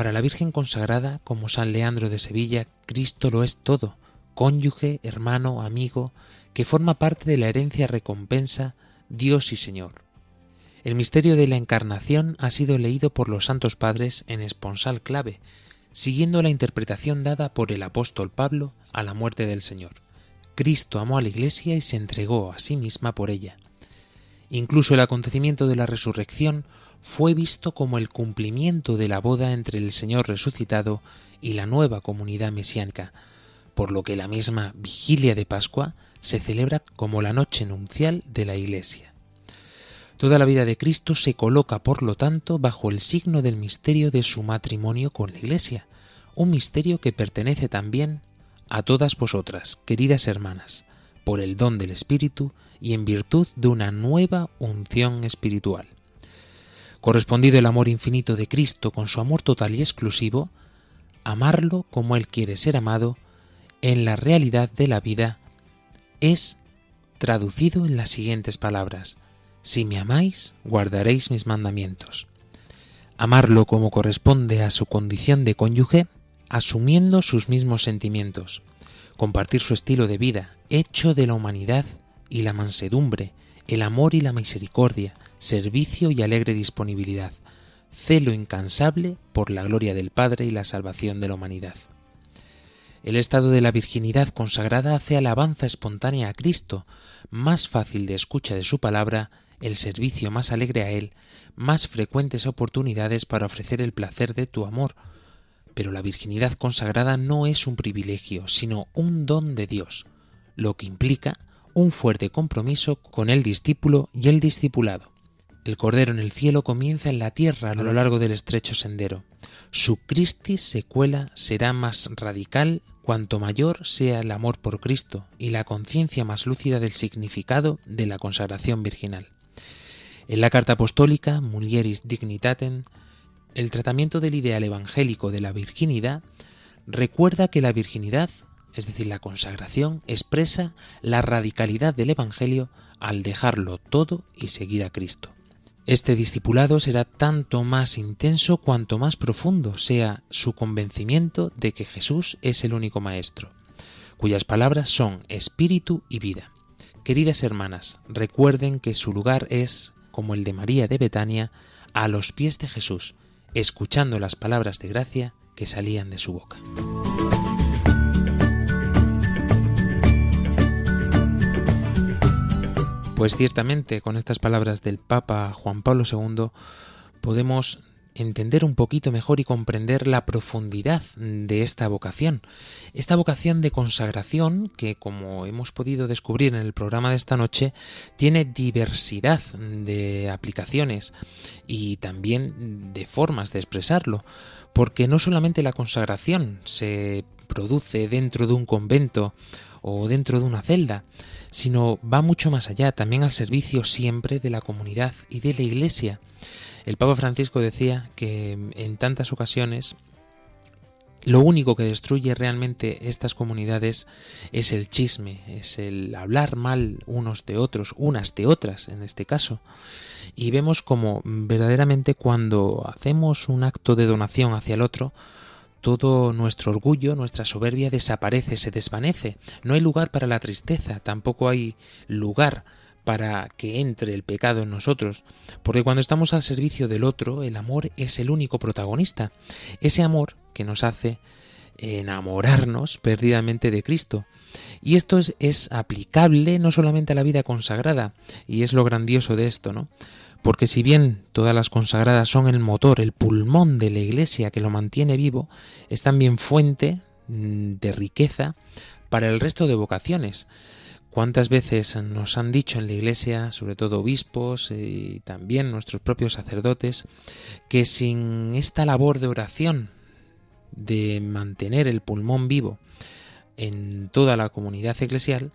Para la Virgen consagrada, como San Leandro de Sevilla, Cristo lo es todo, cónyuge, hermano, amigo, que forma parte de la herencia recompensa, Dios y Señor. El misterio de la encarnación ha sido leído por los santos padres en esponsal clave, siguiendo la interpretación dada por el apóstol Pablo a la muerte del Señor. Cristo amó a la Iglesia y se entregó a sí misma por ella. Incluso el acontecimiento de la resurrección fue visto como el cumplimiento de la boda entre el Señor resucitado y la nueva comunidad mesiánica, por lo que la misma vigilia de Pascua se celebra como la noche nupcial de la Iglesia. Toda la vida de Cristo se coloca, por lo tanto, bajo el signo del misterio de su matrimonio con la Iglesia, un misterio que pertenece también a todas vosotras, queridas hermanas, por el don del Espíritu y en virtud de una nueva unción espiritual. Correspondido el amor infinito de Cristo con su amor total y exclusivo, amarlo como Él quiere ser amado, en la realidad de la vida, es traducido en las siguientes palabras. Si me amáis, guardaréis mis mandamientos. Amarlo como corresponde a su condición de cónyuge, asumiendo sus mismos sentimientos. Compartir su estilo de vida, hecho de la humanidad y la mansedumbre, el amor y la misericordia, servicio y alegre disponibilidad, celo incansable por la gloria del Padre y la salvación de la humanidad. El estado de la virginidad consagrada hace alabanza espontánea a Cristo, más fácil de escucha de su palabra, el servicio más alegre a Él, más frecuentes oportunidades para ofrecer el placer de tu amor. Pero la virginidad consagrada no es un privilegio, sino un don de Dios, lo que implica un fuerte compromiso con el discípulo y el discipulado. El Cordero en el cielo comienza en la tierra a lo largo del estrecho sendero. Su Christis secuela será más radical cuanto mayor sea el amor por Cristo y la conciencia más lúcida del significado de la consagración virginal. En la carta apostólica Mulieris Dignitatem, el tratamiento del ideal evangélico de la virginidad recuerda que la virginidad, es decir, la consagración, expresa la radicalidad del Evangelio al dejarlo todo y seguir a Cristo. Este discipulado será tanto más intenso cuanto más profundo sea su convencimiento de que Jesús es el único Maestro, cuyas palabras son espíritu y vida. Queridas hermanas, recuerden que su lugar es, como el de María de Betania, a los pies de Jesús, escuchando las palabras de gracia que salían de su boca. Pues ciertamente con estas palabras del Papa Juan Pablo II podemos entender un poquito mejor y comprender la profundidad de esta vocación. Esta vocación de consagración que, como hemos podido descubrir en el programa de esta noche, tiene diversidad de aplicaciones y también de formas de expresarlo, porque no solamente la consagración se produce dentro de un convento o dentro de una celda, sino va mucho más allá, también al servicio siempre de la comunidad y de la Iglesia. El Papa Francisco decía que en tantas ocasiones lo único que destruye realmente estas comunidades es el chisme, es el hablar mal unos de otros, unas de otras en este caso. Y vemos como verdaderamente cuando hacemos un acto de donación hacia el otro, todo nuestro orgullo, nuestra soberbia desaparece, se desvanece. No hay lugar para la tristeza, tampoco hay lugar para que entre el pecado en nosotros, porque cuando estamos al servicio del otro, el amor es el único protagonista, ese amor que nos hace enamorarnos perdidamente de Cristo. Y esto es, es, aplicable no solamente a la vida consagrada, y es lo grandioso de esto, ¿no? Porque si bien todas las consagradas son el motor, el pulmón de la Iglesia que lo mantiene vivo, es también fuente mm, de riqueza para el resto de vocaciones. ¿Cuántas veces nos han dicho en la Iglesia, sobre todo obispos y también nuestros propios sacerdotes, que sin esta labor de oración, de mantener el pulmón vivo en toda la comunidad eclesial,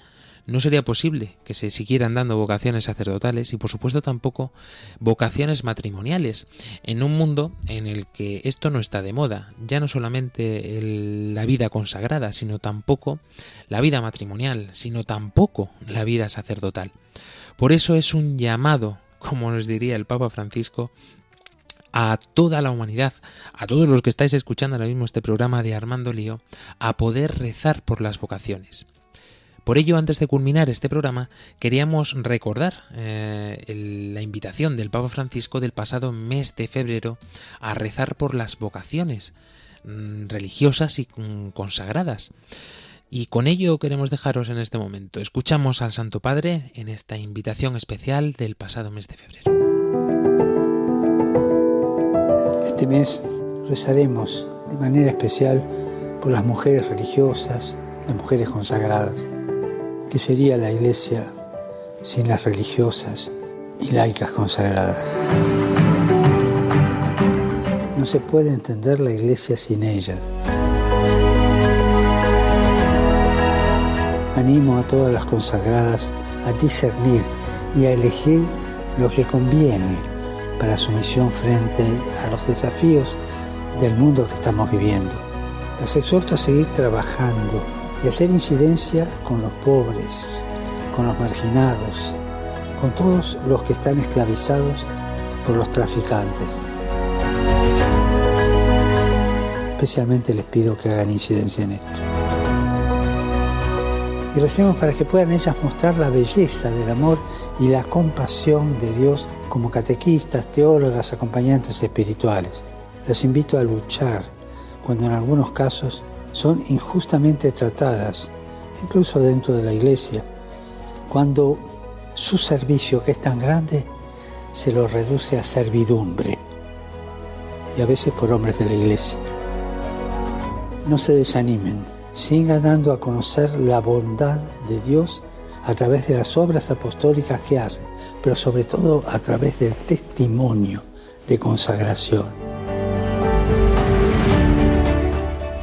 no sería posible que se siguieran dando vocaciones sacerdotales y por supuesto tampoco vocaciones matrimoniales en un mundo en el que esto no está de moda, ya no solamente la vida consagrada, sino tampoco la vida matrimonial, sino tampoco la vida sacerdotal. Por eso es un llamado, como nos diría el Papa Francisco, a toda la humanidad, a todos los que estáis escuchando ahora mismo este programa de Armando Lío, a poder rezar por las vocaciones. Por ello, antes de culminar este programa, queríamos recordar eh, la invitación del Papa Francisco del pasado mes de febrero a rezar por las vocaciones mm, religiosas y mm, consagradas. Y con ello queremos dejaros en este momento. Escuchamos al Santo Padre en esta invitación especial del pasado mes de febrero. Este mes rezaremos de manera especial por las mujeres religiosas, las mujeres consagradas. ¿Qué sería la iglesia sin las religiosas y laicas consagradas? No se puede entender la iglesia sin ellas. Animo a todas las consagradas a discernir y a elegir lo que conviene para su misión frente a los desafíos del mundo que estamos viviendo. Las exhorto a seguir trabajando y hacer incidencia con los pobres, con los marginados, con todos los que están esclavizados por los traficantes. Especialmente les pido que hagan incidencia en esto. Y recemos para que puedan ellas mostrar la belleza del amor y la compasión de Dios como catequistas, teólogas, acompañantes espirituales. Les invito a luchar cuando en algunos casos son injustamente tratadas, incluso dentro de la iglesia, cuando su servicio, que es tan grande, se lo reduce a servidumbre, y a veces por hombres de la iglesia. No se desanimen, sigan dando a conocer la bondad de Dios a través de las obras apostólicas que hacen, pero sobre todo a través del testimonio de consagración.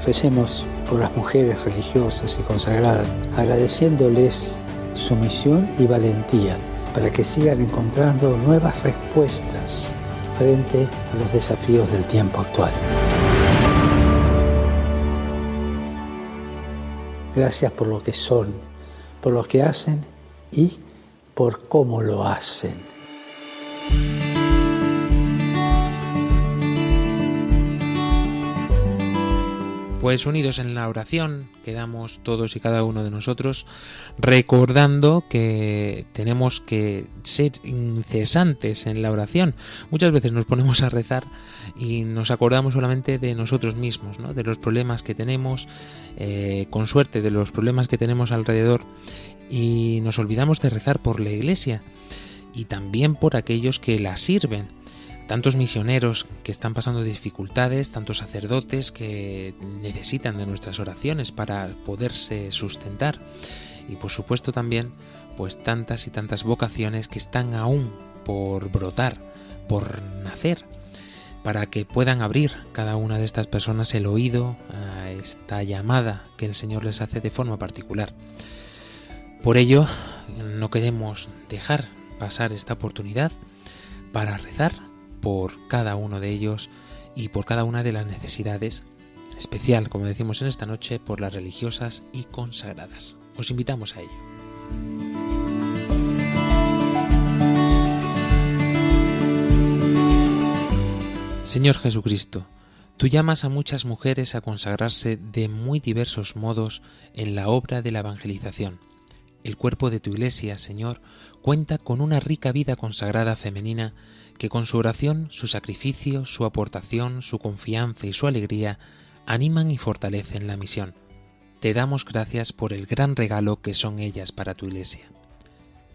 Recemos por las mujeres religiosas y consagradas, agradeciéndoles su misión y valentía para que sigan encontrando nuevas respuestas frente a los desafíos del tiempo actual. Gracias por lo que son, por lo que hacen y por cómo lo hacen. Pues unidos en la oración, quedamos todos y cada uno de nosotros recordando que tenemos que ser incesantes en la oración. Muchas veces nos ponemos a rezar y nos acordamos solamente de nosotros mismos, ¿no? de los problemas que tenemos, eh, con suerte de los problemas que tenemos alrededor y nos olvidamos de rezar por la iglesia y también por aquellos que la sirven tantos misioneros que están pasando dificultades, tantos sacerdotes que necesitan de nuestras oraciones para poderse sustentar y por supuesto también pues tantas y tantas vocaciones que están aún por brotar, por nacer, para que puedan abrir cada una de estas personas el oído a esta llamada que el Señor les hace de forma particular. Por ello, no queremos dejar pasar esta oportunidad para rezar por cada uno de ellos y por cada una de las necesidades, especial, como decimos en esta noche, por las religiosas y consagradas. Os invitamos a ello. Señor Jesucristo, tú llamas a muchas mujeres a consagrarse de muy diversos modos en la obra de la evangelización. El cuerpo de tu Iglesia, Señor, cuenta con una rica vida consagrada femenina que con su oración, su sacrificio, su aportación, su confianza y su alegría animan y fortalecen la misión. Te damos gracias por el gran regalo que son ellas para tu Iglesia.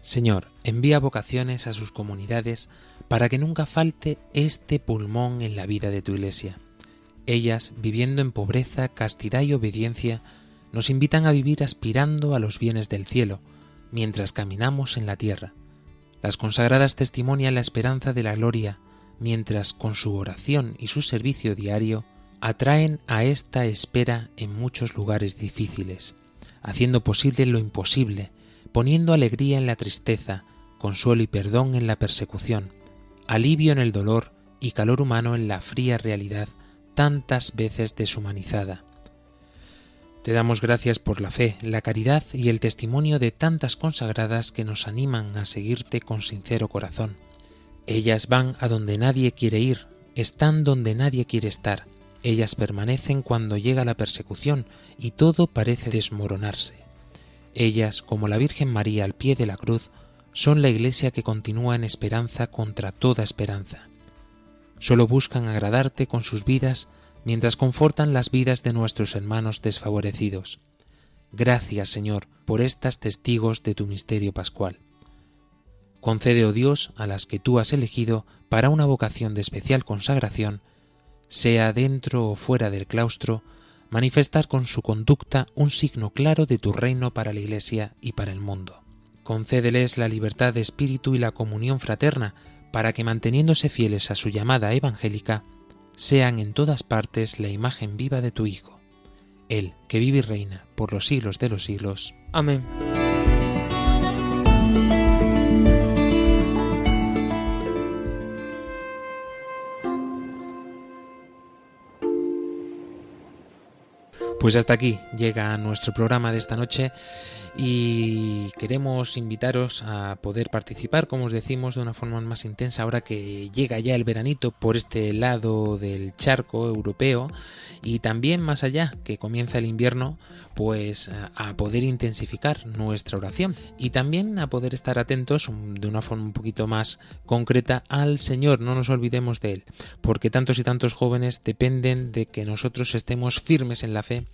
Señor, envía vocaciones a sus comunidades para que nunca falte este pulmón en la vida de tu Iglesia. Ellas, viviendo en pobreza, castidad y obediencia, nos invitan a vivir aspirando a los bienes del cielo, mientras caminamos en la tierra. Las consagradas testimonian la esperanza de la gloria, mientras con su oración y su servicio diario atraen a esta espera en muchos lugares difíciles, haciendo posible lo imposible, poniendo alegría en la tristeza, consuelo y perdón en la persecución, alivio en el dolor y calor humano en la fría realidad tantas veces deshumanizada. Te damos gracias por la fe, la caridad y el testimonio de tantas consagradas que nos animan a seguirte con sincero corazón. Ellas van a donde nadie quiere ir, están donde nadie quiere estar, ellas permanecen cuando llega la persecución y todo parece desmoronarse. Ellas, como la Virgen María al pie de la cruz, son la Iglesia que continúa en esperanza contra toda esperanza. Solo buscan agradarte con sus vidas mientras confortan las vidas de nuestros hermanos desfavorecidos. Gracias, Señor, por estas testigos de tu misterio pascual. Concede, oh Dios, a las que tú has elegido para una vocación de especial consagración, sea dentro o fuera del claustro, manifestar con su conducta un signo claro de tu reino para la Iglesia y para el mundo. Concédeles la libertad de espíritu y la comunión fraterna, para que manteniéndose fieles a su llamada evangélica, sean en todas partes la imagen viva de tu Hijo, el que vive y reina por los siglos de los siglos. Amén. Pues hasta aquí llega nuestro programa de esta noche y queremos invitaros a poder participar, como os decimos, de una forma más intensa ahora que llega ya el veranito por este lado del charco europeo y también más allá que comienza el invierno, pues a poder intensificar nuestra oración y también a poder estar atentos de una forma un poquito más concreta al Señor, no nos olvidemos de Él, porque tantos y tantos jóvenes dependen de que nosotros estemos firmes en la fe,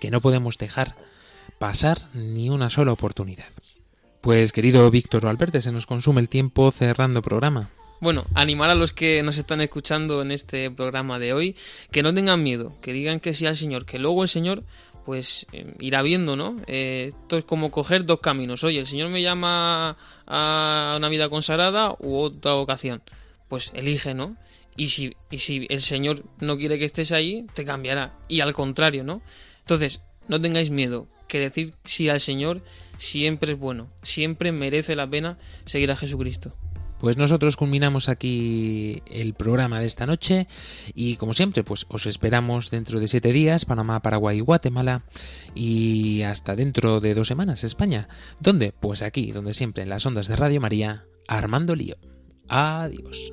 que no podemos dejar pasar ni una sola oportunidad. Pues querido Víctor Alberte, se nos consume el tiempo cerrando programa. Bueno, animar a los que nos están escuchando en este programa de hoy, que no tengan miedo, que digan que sí al Señor, que luego el Señor pues eh, irá viendo, ¿no? Eh, esto es como coger dos caminos. Oye, el Señor me llama a una vida consagrada u otra vocación. Pues elige, ¿no? Y si, y si el Señor no quiere que estés ahí, te cambiará. Y al contrario, ¿no? Entonces, no tengáis miedo, que decir sí al Señor siempre es bueno, siempre merece la pena seguir a Jesucristo. Pues nosotros culminamos aquí el programa de esta noche y como siempre pues os esperamos dentro de siete días Panamá, Paraguay Guatemala y hasta dentro de dos semanas España. ¿Dónde? Pues aquí, donde siempre en las ondas de Radio María, Armando Lío. Adiós.